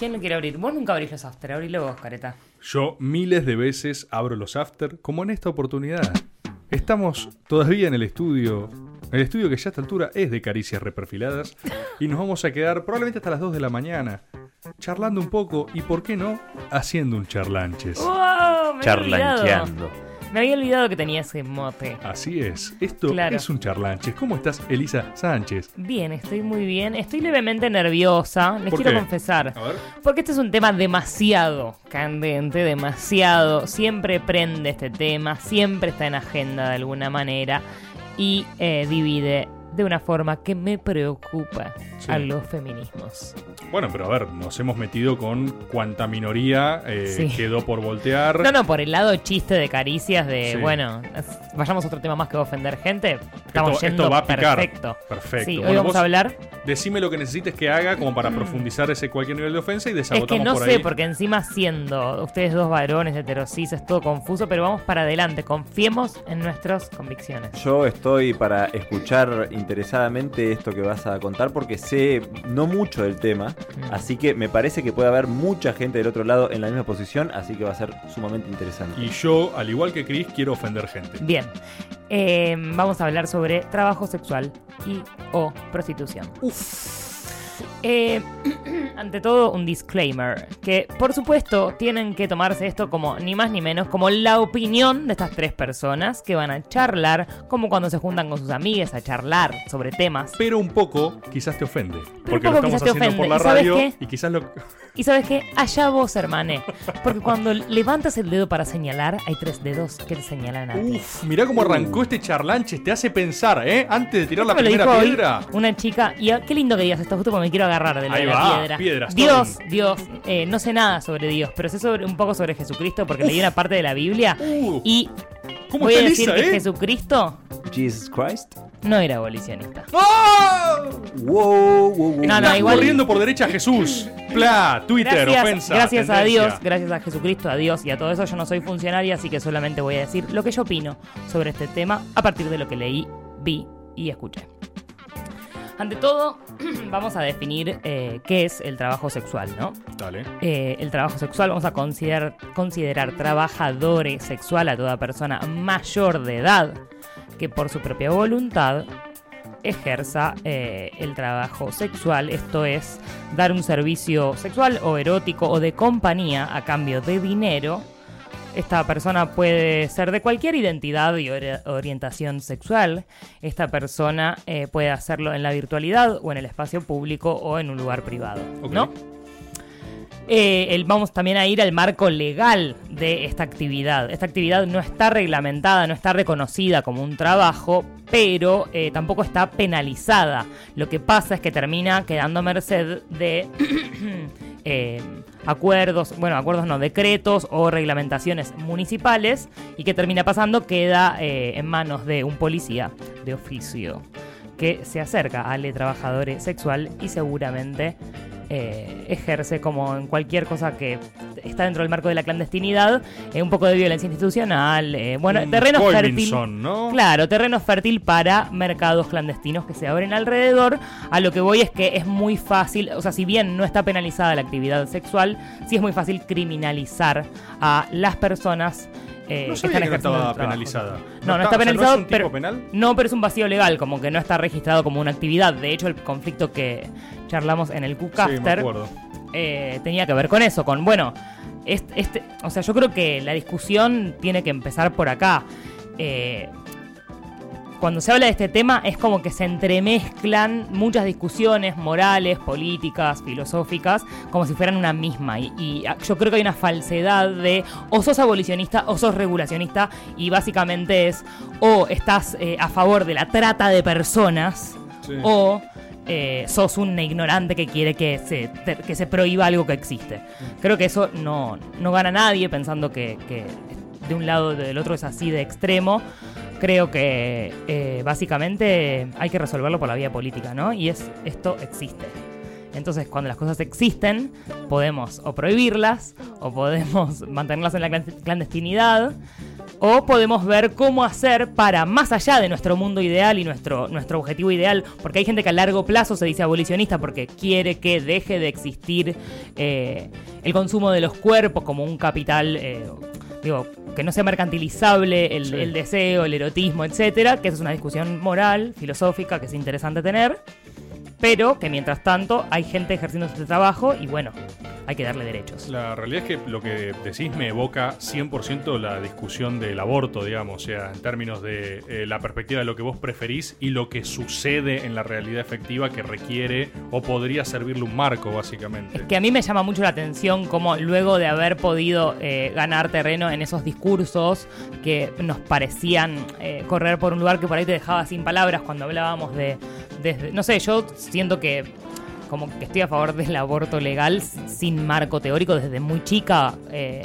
¿Quién lo quiere abrir? Vos nunca abrís los after, abrilo vos, careta. Yo miles de veces abro los after, como en esta oportunidad. Estamos todavía en el estudio, el estudio que ya a esta altura es de caricias reperfiladas, y nos vamos a quedar probablemente hasta las 2 de la mañana, charlando un poco y, ¿por qué no?, haciendo un charlanches. ¡Wow! Me olvidado. Charlancheando. Me había olvidado que tenía ese mote. Así es, esto Claro. es un charlanches. ¿Cómo estás, Elisa Sánchez? Bien, estoy muy bien. Estoy levemente nerviosa, les ¿Por quiero qué? confesar. A ver. Porque este es un tema demasiado candente, demasiado. Siempre prende este tema, siempre está en agenda de alguna manera y eh, divide de una forma que me preocupa Sí. a los feminismos. Bueno, pero a ver, nos hemos metido con cuánta minoría eh, Sí. quedó por voltear. No, no, por el lado chiste de caricias de, Sí. bueno, es- vayamos a otro tema más que ofender gente. Estamos Esto- yendo esto va a picar. perfecto. Perfecto. Sí, hoy vamos a hablar. Decime lo que necesites que haga como para profundizar ese cualquier nivel de ofensa y Es desagotamos que no por sé, ahí. porque encima siendo ustedes dos varones heterosis es todo confuso, pero vamos para adelante, confiemos en nuestras convicciones. Yo estoy para escuchar interesadamente esto que vas a contar porque sé no mucho del tema, Mm. así que me parece que puede haber mucha gente del otro lado en la misma posición, así que va a ser sumamente interesante. Y yo, al igual que Chris, quiero ofender gente. Bien, eh, vamos a hablar sobre trabajo sexual y o prostitución. Eh, ante todo, un disclaimer. Que, por supuesto, tienen que tomarse esto como ni más ni menos como la opinión de estas tres personas que van a charlar, como cuando se juntan con sus amigas a charlar sobre temas. Pero un poco quizás te ofende. porque poco lo estamos quizás te haciendo por ofende. la ¿Y sabes radio qué? y quizás lo. Y sabes qué, allá vos, hermane. Porque cuando levantas el dedo para señalar, hay tres dedos que te señalan a ti. Uf, mirá cómo arrancó este charlanches. Te hace pensar, ¿eh? Antes de tirar la primera hoy piedra. Una chica, y qué lindo que digas esto, justo porque me quiero agarrar de la, Ahí de la va, piedra. piedras, Dios. Dios, eh, no sé nada sobre Dios, pero sé sobre, un poco sobre Jesucristo porque leí una parte de la Biblia Uh, y ¿Cómo voy a decir Elisa, que eh? Jesucristo Jesus Christ. no era abolicionista. ¡Ah! Wow, wow, wow. No, no, Estás igual- corriendo por derecha a Jesús. Pla, Twitter, Gracias, ofensa. gracias a tendencia. Dios, gracias a Jesucristo, a Dios y a todo eso, yo no soy funcionaria, así que solamente voy a decir lo que yo opino sobre este tema a partir de lo que leí, vi y escuché. Ante todo, vamos a definir eh, qué es el trabajo sexual, ¿no? Dale. eh, el trabajo sexual, vamos a considerar, considerar trabajadores sexual a toda persona mayor de edad que por su propia voluntad ejerza eh, el trabajo sexual, esto es dar un servicio sexual o erótico o de compañía a cambio de dinero. Esta persona puede ser de cualquier identidad y ori- orientación sexual. Esta persona eh, puede hacerlo en la virtualidad o en el espacio público o en un lugar privado. ¿no? Eh, el- vamos también a ir al marco legal de esta actividad. Esta actividad no está reglamentada, no está reconocida como un trabajo, pero eh, tampoco está penalizada. Lo que pasa es que termina quedando a merced de eh, acuerdos, bueno, acuerdos no, decretos o reglamentaciones municipales y que termina pasando queda eh, en manos de un policía de oficio que se acerca al trabajador sexual y seguramente eh, ejerce como en cualquier cosa que está dentro del marco de la clandestinidad, eh, un poco de violencia institucional, eh, bueno, Un terreno fértil. ¿no? Claro, terreno fértil para mercados clandestinos que se abren alrededor. A lo que voy es que es muy fácil, o sea, si bien no está penalizada la actividad sexual, sí es muy fácil criminalizar a las personas eh, No que están que no estaba penalizada. No, no, está penalizado, ¿no es un tipo pero penal? no, pero es un vacío legal, como que no está registrado como una actividad. De hecho, el conflicto que charlamos en el Sí, QCaster acuerdo. eh, tenía que ver con eso, con, bueno, este, este- o sea, yo creo que la discusión tiene que empezar por acá. Eh, cuando se habla de este tema es como que se entremezclan muchas discusiones morales, políticas, filosóficas, como si fueran una misma. Y, y yo creo que hay una falsedad de o sos abolicionista o sos regulacionista y básicamente es o estás eh, a favor de la trata de personas Sí. o eh, sos un ignorante que quiere que se, que se prohíba algo que existe. Creo que eso no, no gana nadie pensando que, que de un lado o del otro es así de extremo. Creo que eh, básicamente hay que resolverlo por la vía política, ¿no? Y es esto existe. Entonces, cuando las cosas existen, podemos o prohibirlas o podemos mantenerlas en la clan- clandestinidad. O podemos ver cómo hacer para, más allá de nuestro mundo ideal y nuestro, nuestro objetivo ideal, porque hay gente que a largo plazo se dice abolicionista porque quiere que deje de existir eh, el consumo de los cuerpos como un capital, eh, digo, que no sea mercantilizable el, Sí. el deseo, el erotismo, etcétera, que esa es una discusión moral, filosófica, que es interesante tener, pero que mientras tanto hay gente ejerciendo este trabajo y bueno, hay que darle derechos. La realidad es que lo que decís me evoca 100% la discusión del aborto, digamos, o sea, en términos de eh, la perspectiva de lo que vos preferís y lo que sucede en la realidad efectiva que requiere o podría servirle un marco, básicamente. Es que a mí me llama mucho la atención cómo luego de haber podido eh, ganar terreno en esos discursos que nos parecían eh, correr por un lugar que por ahí te dejaba sin palabras cuando hablábamos de, desde, no sé, yo siento que como que estoy a favor del aborto legal sin marco teórico desde muy chica, eh,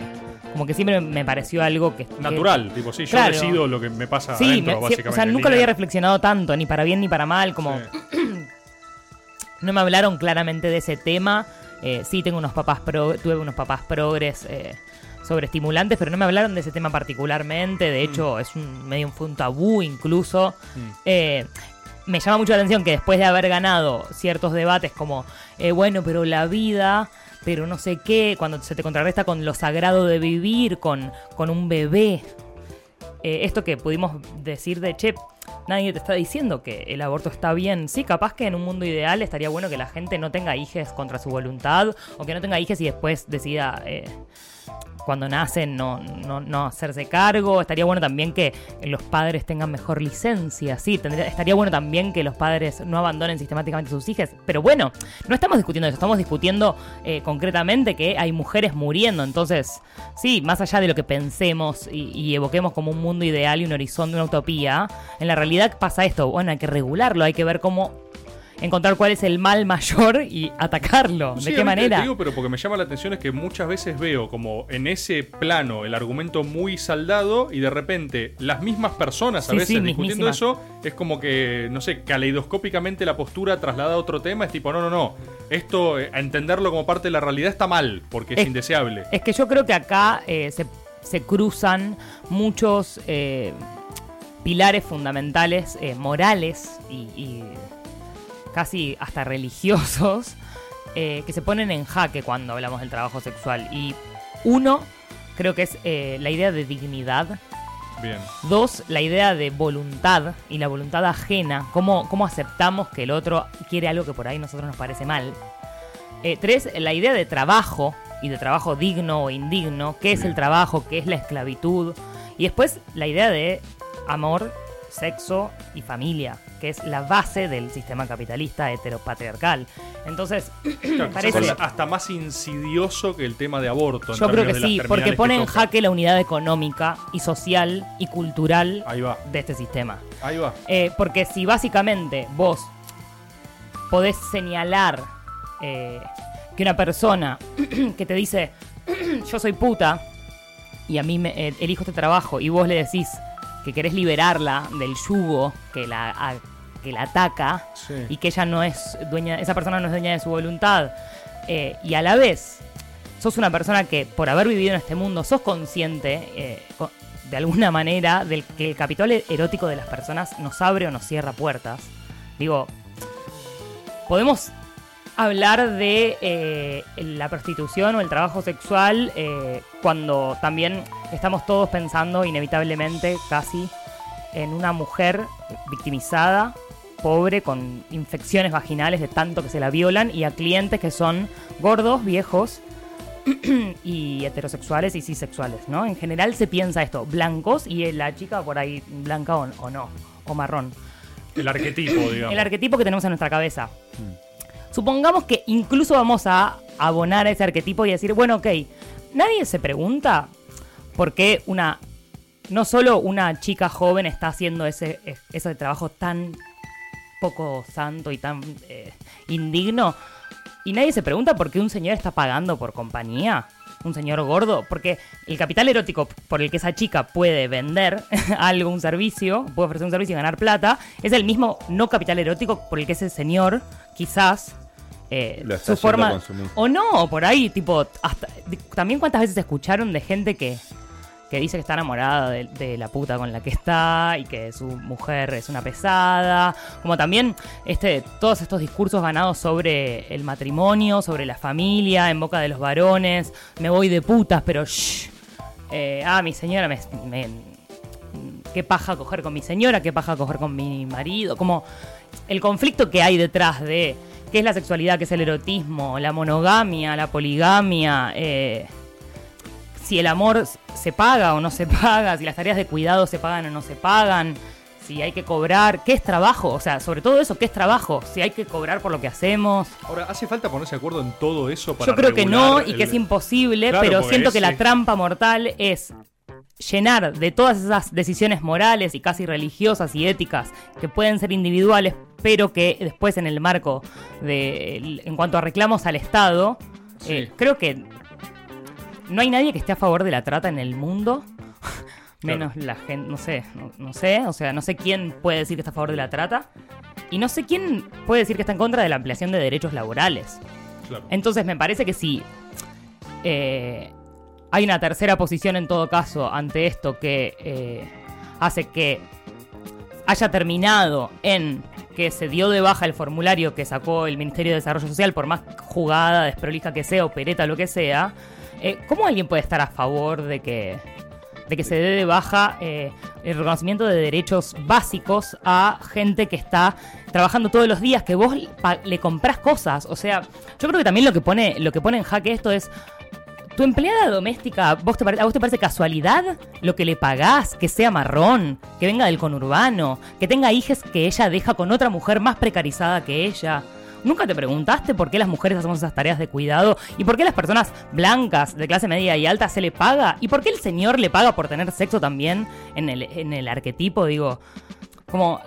como que siempre me pareció algo que... que- Natural, tipo, sí, yo Claro. decido lo que me pasa Sí, adentro, me- básicamente. o sea, nunca lo había reflexionado tanto, ni para bien ni para mal, como Sí. no me hablaron claramente de ese tema. Eh, sí, tengo unos papás pro, tuve unos papás progres eh, sobre estimulantes, pero no me hablaron de ese tema particularmente. De hecho, es un medio fue un tabú incluso. Mm. Eh, me llama mucho la atención que después de haber ganado ciertos debates como, eh, bueno, pero la vida, pero no sé qué, cuando se te contrarresta con lo sagrado de vivir, con, con un bebé, eh, esto que pudimos decir de, che, nadie te está diciendo que el aborto está bien. Sí, capaz que en un mundo ideal estaría bueno que la gente no tenga hijes contra su voluntad o que no tenga hijes y después decida... eh, cuando nacen no, no, no hacerse cargo. Estaría bueno también que los padres tengan mejor licencia. Sí, estaría bueno también que los padres no abandonen sistemáticamente a sus hijas. Pero bueno, no estamos discutiendo eso, estamos discutiendo eh, concretamente que hay mujeres muriendo. Entonces, sí, más allá de lo que pensemos y, y evoquemos como un mundo ideal y un horizonte, una utopía, en la realidad pasa esto. Bueno, hay que regularlo, hay que ver cómo encontrar cuál es el mal mayor y atacarlo. ¿De qué manera? Te digo, pero porque me llama la atención es que muchas veces veo como en ese plano el argumento muy saldado y de repente las mismas personas a Sí, veces sí, discutiendo mismísimas. eso es como que, no sé, caleidoscópicamente la postura traslada a otro tema es tipo, no, no, no, esto eh, a entenderlo como parte de la realidad está mal porque es, Es- indeseable. Es que yo creo que acá eh, se, se cruzan muchos eh, pilares fundamentales, eh, morales y, y casi hasta religiosos, eh, que se ponen en jaque cuando hablamos del trabajo sexual. Y uno, creo que es eh, la idea de dignidad. Bien. Dos, la idea de voluntad y la voluntad ajena. Cómo, cómo aceptamos que el otro quiere algo que por ahí a nosotros nos parece mal. Eh, tres, la idea de trabajo y de trabajo digno o indigno. ¿Qué es el trabajo? ¿Qué es la esclavitud? Y después la idea de amor, sexo y familia, que es la base del sistema capitalista heteropatriarcal. Entonces, Claro, parece- hasta más insidioso que el tema de aborto. en yo creo que sí, porque pone en jaque la unidad económica y social y cultural Ahí va, de este sistema. ahí va. Eh, porque si básicamente vos podés señalar eh, que una persona que te dice yo soy puta y a mí me, eh, elijo este trabajo y vos le decís que querés liberarla del yugo que la, a- que la ataca Sí. y que ella no es dueña, esa persona no es dueña de su voluntad eh, y a la vez sos una persona que por haber vivido en este mundo sos consciente eh, de alguna manera del que el capital erótico de las personas nos abre o nos cierra puertas. Digo, podemos hablar de eh, la prostitución o el trabajo sexual eh, cuando también estamos todos pensando inevitablemente casi en una mujer victimizada, pobre, con infecciones vaginales de tanto que se la violan y a clientes que son gordos, viejos y heterosexuales y cisexuales, ¿no? En general se piensa esto, blancos y la chica por ahí blanca o, o no, o marrón. El arquetipo, digamos. El arquetipo que tenemos en nuestra cabeza. Supongamos que incluso vamos a abonar a ese arquetipo y decir, bueno, ok, nadie se pregunta por qué una, no solo una chica joven está haciendo ese, ese trabajo tan poco santo y tan eh, indigno, y nadie se pregunta por qué un señor está pagando por compañía. Un señor gordo, porque el capital erótico por el que esa chica puede vender algo, un servicio, puede ofrecer un servicio y ganar plata, es el mismo no capital erótico por el que ese señor, quizás, eh, Lo su forma. O no, por ahí, tipo, hasta, también cuántas veces escucharon de gente que, que dice que está enamorada de, de la puta con la que está y que su mujer es una pesada, como también este, todos estos discursos ganados sobre el matrimonio, sobre la familia, en boca de los varones, me voy de putas, pero shh, eh, ah, mi señora me, me- qué paja coger con mi señora, qué paja coger con mi marido, como el conflicto que hay detrás de qué es la sexualidad, qué es el erotismo, la monogamia, la poligamia, eh, si el amor se paga o no se paga, si las tareas de cuidado se pagan o no se pagan, si hay que cobrar, qué es trabajo, o sea, sobre todo eso, qué es trabajo, si hay que cobrar por lo que hacemos. Ahora, ¿hace falta ponerse de acuerdo en todo eso para Yo creo que no y que es imposible, Claro, pero siento que la trampa mortal es llenar de todas esas decisiones morales y casi religiosas y éticas que pueden ser individuales, pero que después en el marco de en cuanto a reclamos al Estado, Sí. eh, creo que no hay nadie que esté a favor de la trata en el mundo. Menos la gente, no sé, no, no sé, o sea, no sé quién puede decir que está a favor de la trata y no sé quién puede decir que está en contra de la ampliación de derechos laborales. Claro. Entonces me parece que si eh, hay una tercera posición en todo caso ante esto que eh, hace que haya terminado en que se dio de baja el formulario que sacó el Ministerio de Desarrollo Social, por más jugada, desprolija que sea, opereta, lo que sea, eh, ¿cómo alguien puede estar a favor de que, de que se dé de baja eh, el reconocimiento de derechos básicos a gente que está trabajando todos los días, que vos le comprás cosas? O sea, yo creo que también lo que pone, lo que pone en jaque esto es tu empleada doméstica, ¿vos te ¿a vos te parece casualidad lo que le pagás? Que sea marrón, que venga del conurbano, que tenga hijas que ella deja con otra mujer más precarizada que ella. ¿Nunca te preguntaste por qué las mujeres hacemos esas tareas de cuidado? ¿Y por qué las personas blancas de clase media y alta se le paga? ¿Y por qué el señor le paga por tener sexo también en el, en el arquetipo? Digo, como...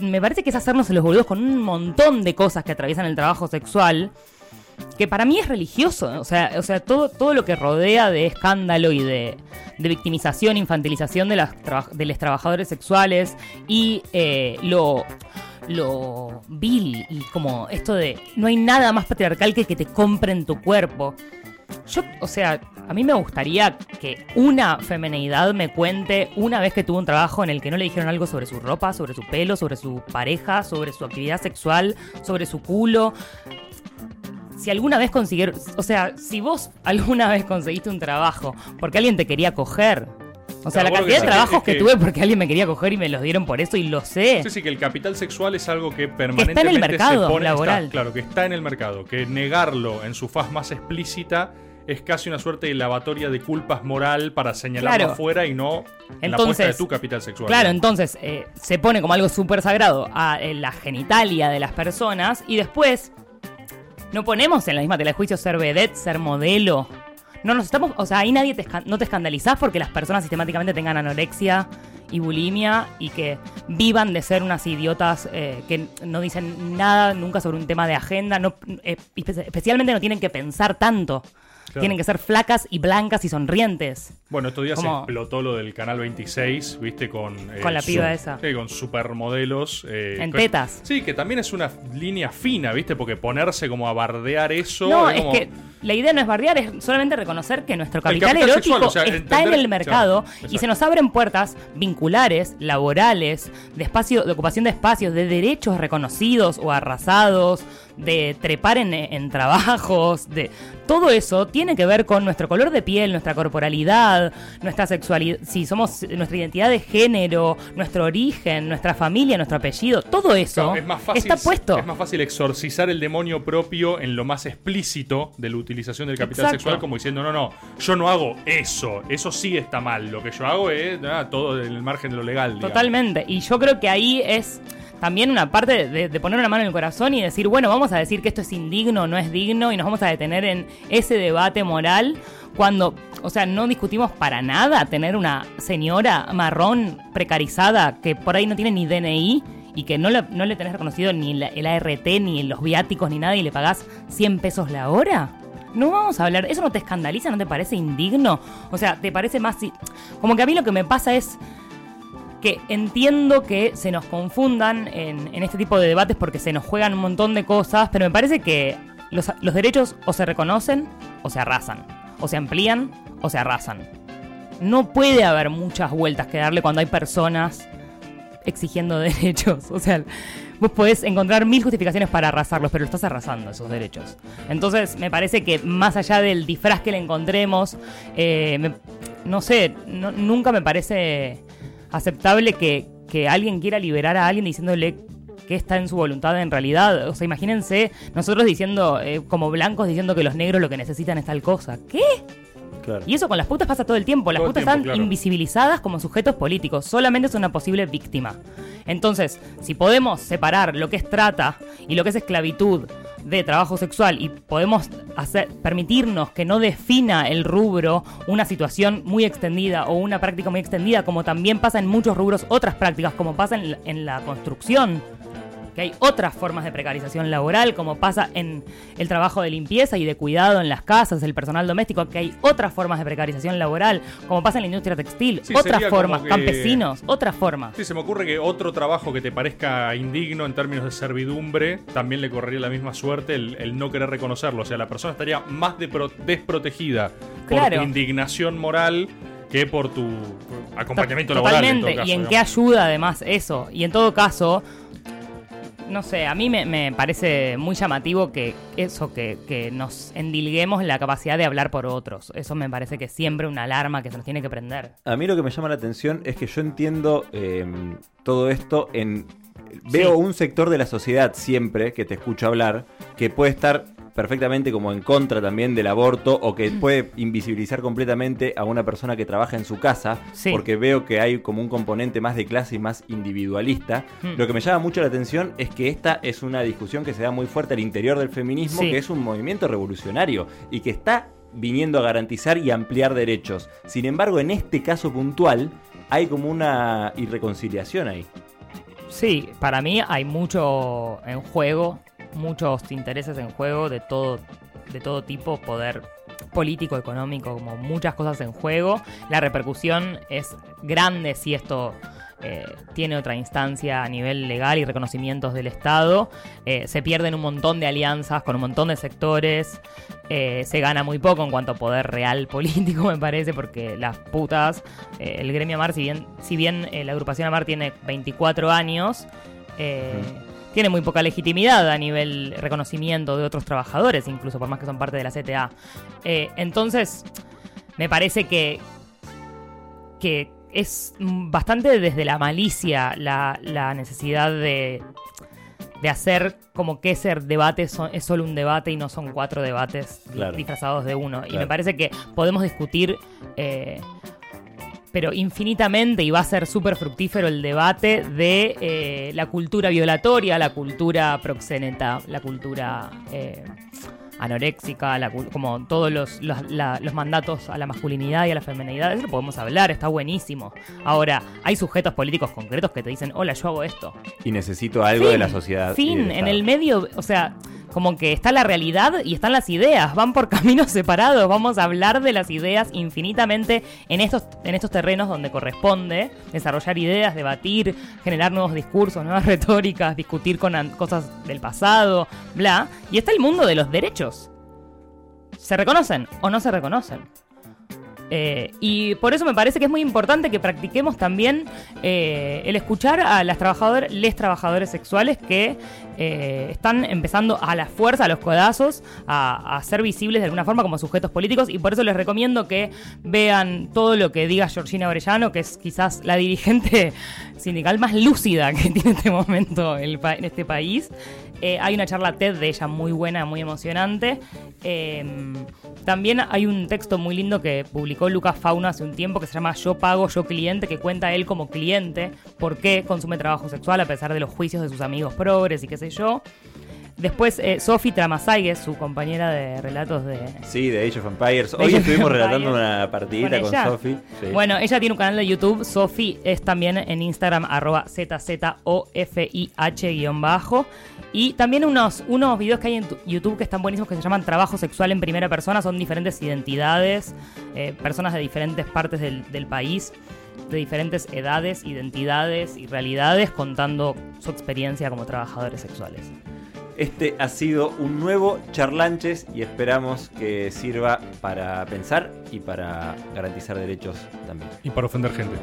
Me parece que es hacernos los boludos con un montón de cosas que atraviesan el trabajo sexual que para mí es religioso, o sea, o sea todo, todo lo que rodea de escándalo y de, de victimización, infantilización de, las de los trabajadores sexuales y eh, lo, lo vil y como esto de no hay nada más patriarcal que que te compren tu cuerpo. Yo, o sea, a mí me gustaría que una femeneidad me cuente una vez que tuvo un trabajo en el que no le dijeron algo sobre su ropa, sobre su pelo, sobre su pareja, sobre su actividad sexual, sobre su culo si alguna vez consiguieron, o sea, si vos alguna vez conseguiste un trabajo porque alguien te quería coger, o sea, Claro, la que cantidad de trabajos que, que- tuve porque alguien me quería coger y me los dieron por eso y lo sé. Sí, sí, que el capital sexual es algo que permanentemente el mercado se pone, está- laboral. claro, que está en el mercado. Que negarlo en su faz más explícita es casi una suerte de lavatoria de culpas moral para señalarlo Claro. afuera y no la Entonces, puesta de tu capital sexual. Claro, entonces eh, se pone como algo súper sagrado a eh, la genitalia de las personas y después no ponemos en la misma tela de juicio ser vedette, ser modelo. No nos estamos, o sea, ahí nadie te no te escandalizás porque las personas sistemáticamente tengan anorexia y bulimia y que vivan de ser unas idiotas eh, que no dicen nada nunca sobre un tema de agenda, no, eh, espe- especialmente no tienen que pensar tanto. Claro. Tienen que ser flacas y blancas y sonrientes. Bueno, estos días Como- se explotó lo del canal 26, ¿viste? Con, eh, Con la piba esa. Sí, con supermodelos. eh, En tetas. Sí, que también es una línea fina, ¿viste? Porque ponerse como a bardear eso. No, es como- que la idea no es bardear, es solamente reconocer que nuestro capital, capital erótico sexual, o sea, está entender- en el mercado claro, y exacto. se nos abren puertas vinculares, laborales, de espacio, de ocupación de espacios, de derechos reconocidos o arrasados, de trepar en, en trabajos, de todo eso tiene que ver con nuestro color de piel, nuestra corporalidad, nuestra sexualidad, si somos nuestra identidad de género, nuestro origen, nuestra familia, nuestro apellido, todo eso es más fácil, está puesto. Es más fácil exorcizar el demonio propio en lo más explícito de la utilización del capital Exacto. sexual, como diciendo, no, no, yo no hago eso, eso sí está mal, lo que yo hago es ah, todo en el margen de lo legal. digamos. Totalmente. Y yo creo que ahí es también una parte de, de poner una mano en el corazón y decir, bueno, vamos a decir que esto es indigno, no es digno, y nos vamos a detener en ese debate moral cuando, o sea, no discutimos para nada tener una señora marrón precarizada que por ahí no tiene ni DNI y que no le, no le tenés reconocido ni la- el ART, ni los viáticos, ni nada, y le pagás 100 pesos la hora. No vamos a hablar, ¿eso no te escandaliza? ¿No te parece indigno? O sea, ¿te parece más... Como que a mí lo que me pasa es que entiendo que se nos confundan en, este tipo de debates porque se nos juegan un montón de cosas, pero me parece que los, los derechos o se reconocen o se arrasan, o se amplían o se arrasan. no puede haber muchas vueltas que darle cuando hay personas exigiendo derechos. O sea, vos podés encontrar mil justificaciones para arrasarlos, pero estás arrasando esos derechos. Entonces, me parece que más allá del disfraz que le encontremos, eh, no sé, nunca me parece aceptable que, alguien quiera liberar a alguien diciéndole que está en su voluntad en realidad. O sea, imagínense nosotros diciendo, eh, como blancos, diciendo que los negros lo que necesitan es tal cosa. ¿Qué? Y eso con las putas pasa todo el tiempo. Las putas están invisibilizadas como sujetos políticos. Solamente es una posible víctima. Entonces, si podemos separar lo que es trata y lo que es esclavitud de trabajo sexual y podemos hacer, permitirnos que no defina el rubro una situación muy extendida o una práctica muy extendida, como también pasa en muchos rubros otras prácticas, como pasa en la construcción que hay otras formas de precarización laboral, como pasa en el trabajo de limpieza y de cuidado en las casas, el personal doméstico, que hay otras formas de precarización laboral, como pasa en la industria textil, otras formas, campesinos, otras formas. Sí, se me ocurre que otro trabajo que te parezca indigno en términos de servidumbre, también le correría la misma suerte el, no querer reconocerlo. O sea, la persona estaría más desprotegida por tu indignación moral que por tu acompañamiento laboral. Totalmente. ¿Y en qué ayuda además eso? Y en todo caso, no sé, a mí me, parece muy llamativo que eso, que, nos endilguemos la capacidad de hablar por otros. Eso me parece que es siempre una alarma que se nos tiene que prender. A mí lo que me llama la atención es que yo entiendo em, todo esto en... Veo un sector de la sociedad siempre que te escucho hablar que puede estar perfectamente como en contra también del aborto o que mm. puede invisibilizar completamente a una persona que trabaja en su casa, porque veo que hay como un componente más de clase y más individualista. Mm. Lo que me llama mucho la atención es que esta es una discusión que se da muy fuerte al interior del feminismo, que es un movimiento revolucionario y que está viniendo a garantizar y ampliar derechos. Sin embargo, en este caso puntual hay como una irreconciliación ahí. Sí, para mí hay mucho en juego muchos intereses en juego de todo, de todo tipo, poder político, económico, como muchas cosas en juego. La repercusión es grande si esto eh, tiene otra instancia a nivel legal y reconocimientos del Estado. Eh, se pierden un montón de alianzas con un montón de sectores. Eh, se gana muy poco en cuanto a poder real político, me parece, porque las putas, el gremio Amar, si bien, si bien la agrupación Amar tiene 24 años, tiene muy poca legitimidad a nivel reconocimiento de otros trabajadores, incluso por más que son parte de la CTA. Eh, entonces, me parece que, que es bastante desde la malicia la, necesidad de, de, hacer como que ese debate es solo un debate y no son cuatro debates disfrazados de uno. Y me parece que podemos discutir... Eh, pero infinitamente y va a ser súper fructífero el debate de eh, la cultura violatoria, la cultura proxeneta, la cultura eh, anoréxica, como todos los, los, mandatos a la masculinidad y a la feminidad. Eso lo podemos hablar, está buenísimo. Ahora, hay sujetos políticos concretos que te dicen, hola, yo hago esto. Y necesito algo de la sociedad. Fin, en el medio, o sea como que está la realidad y están las ideas, van por caminos separados, vamos a hablar de las ideas infinitamente en estos, en estos terrenos donde corresponde desarrollar ideas, debatir, generar nuevos discursos, nuevas retóricas, discutir con cosas del pasado, bla, y está el mundo de los derechos. ¿Se reconocen o no se reconocen? Eh, y por eso me parece que es muy importante que practiquemos también eh, el escuchar a las trabajadoras, les trabajadores sexuales que eh, están empezando a la fuerza, a los codazos, a, ser visibles de alguna forma como sujetos políticos. Y por eso les recomiendo que vean todo lo que diga Georgina Orellano, que es quizás la dirigente sindical más lúcida que tiene en este momento en este país. hay una charla TED de ella muy buena, muy emocionante. también hay un texto muy lindo que publicó Lucas Fauna hace un tiempo que se llama Yo pago, yo cliente, que cuenta él como cliente por qué consume trabajo sexual a pesar de los juicios de sus amigos progres y qué sé yo. Después, eh, Sophie Tramasaigue, su compañera de relatos de. Sí, de Age of Empires. Hoy estuvimos relatando una partidita con, Sophie. Bueno, ella tiene un canal de YouTube. Sophie es también en Instagram, arroba ZZOFIH-bajo. Y también unos, unos videos que hay en YouTube que están buenísimos que se llaman Trabajo Sexual en Primera Persona. Son diferentes identidades, eh, personas de diferentes partes del, del país de diferentes edades, identidades y realidades contando su experiencia como trabajadores sexuales. Este ha sido un nuevo Charlanches y esperamos que sirva para pensar y para garantizar derechos también. Y para ofender gente.